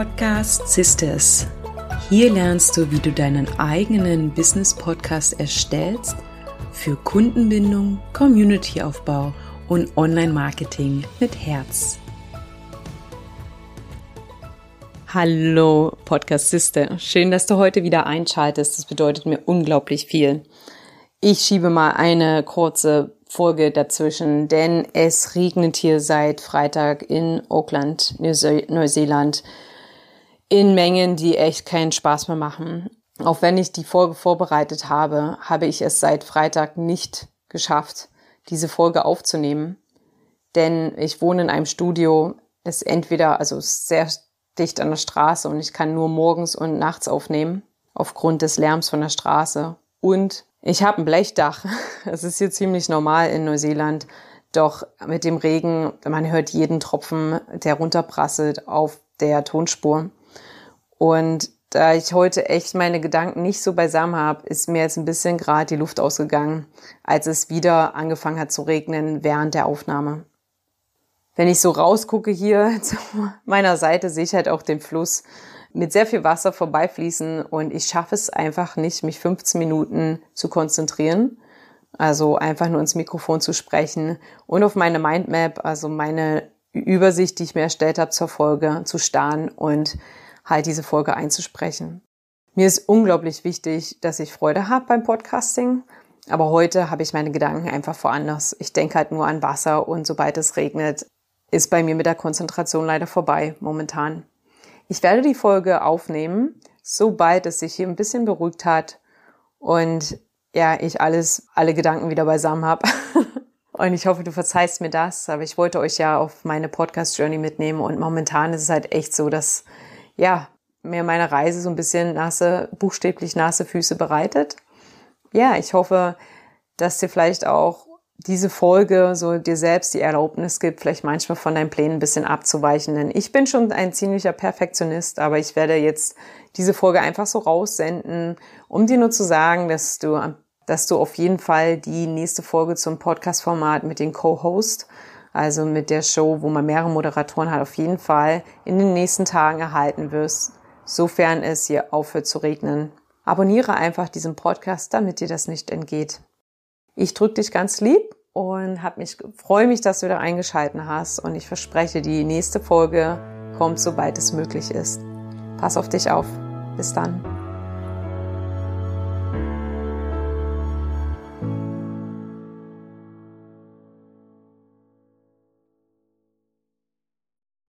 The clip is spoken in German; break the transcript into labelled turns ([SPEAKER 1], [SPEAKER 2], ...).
[SPEAKER 1] Podcast Sisters. Hier lernst du, wie du deinen eigenen Business Podcast erstellst für Kundenbindung, Communityaufbau und Online-Marketing mit Herz.
[SPEAKER 2] Hallo Podcast Sister, schön, dass du heute wieder einschaltest. Das bedeutet mir unglaublich viel. Ich schiebe mal eine kurze Folge dazwischen, denn es regnet hier seit Freitag in Auckland, Neuseeland, in Mengen, die echt keinen Spaß mehr machen. Auch wenn ich die Folge vorbereitet habe, habe ich es seit Freitag nicht geschafft, diese Folge aufzunehmen. Denn ich wohne in einem Studio, ist entweder, also sehr dicht an der Straße und ich kann nur morgens und nachts aufnehmen, aufgrund des Lärms von der Straße. Und ich habe ein Blechdach. Das ist hier ziemlich normal in Neuseeland. Doch mit dem Regen, man hört jeden Tropfen, der runterprasselt auf der Tonspur. Und da ich heute echt meine Gedanken nicht so beisammen habe, ist mir jetzt ein bisschen gerade die Luft ausgegangen, als es wieder angefangen hat zu regnen während der Aufnahme. Wenn ich so rausgucke hier zu meiner Seite, sehe ich halt auch den Fluss mit sehr viel Wasser vorbeifließen und ich schaffe es einfach nicht, mich 15 Minuten zu konzentrieren. Also einfach nur ins Mikrofon zu sprechen und auf meine Mindmap, also meine Übersicht, die ich mir erstellt habe zur Folge, zu starren und halt diese Folge einzusprechen. Mir ist unglaublich wichtig, dass ich Freude habe beim Podcasting, aber heute habe ich meine Gedanken einfach woanders. Ich denke halt nur an Wasser und sobald es regnet, ist bei mir mit der Konzentration leider vorbei momentan. Ich werde die Folge aufnehmen, sobald es sich hier ein bisschen beruhigt hat und ja, ich alles, alle Gedanken wieder beisammen habe. und ich hoffe, du verzeihst mir das, aber ich wollte euch ja auf meine Podcast-Journey mitnehmen und momentan ist es halt echt so, dass, ja, mir meine Reise so ein bisschen nasse, buchstäblich nasse Füße bereitet. Ja, ich hoffe, dass dir vielleicht auch diese Folge so dir selbst die Erlaubnis gibt, vielleicht manchmal von deinen Plänen ein bisschen abzuweichen. Denn ich bin schon ein ziemlicher Perfektionist, aber ich werde jetzt diese Folge einfach so raussenden, um dir nur zu sagen, dass du, dass du auf jeden Fall die nächste Folge zum Podcast-Format mit den Co-Host, also mit der Show, wo man mehrere Moderatoren hat, auf jeden Fall in den nächsten Tagen erhalten wirst, sofern es hier aufhört zu regnen. Abonniere einfach diesen Podcast, damit dir das nicht entgeht. Ich drücke dich ganz lieb und hab mich freue mich, dass du da eingeschalten hast und ich verspreche, die nächste Folge kommt, sobald es möglich ist. Pass auf dich auf. Bis dann.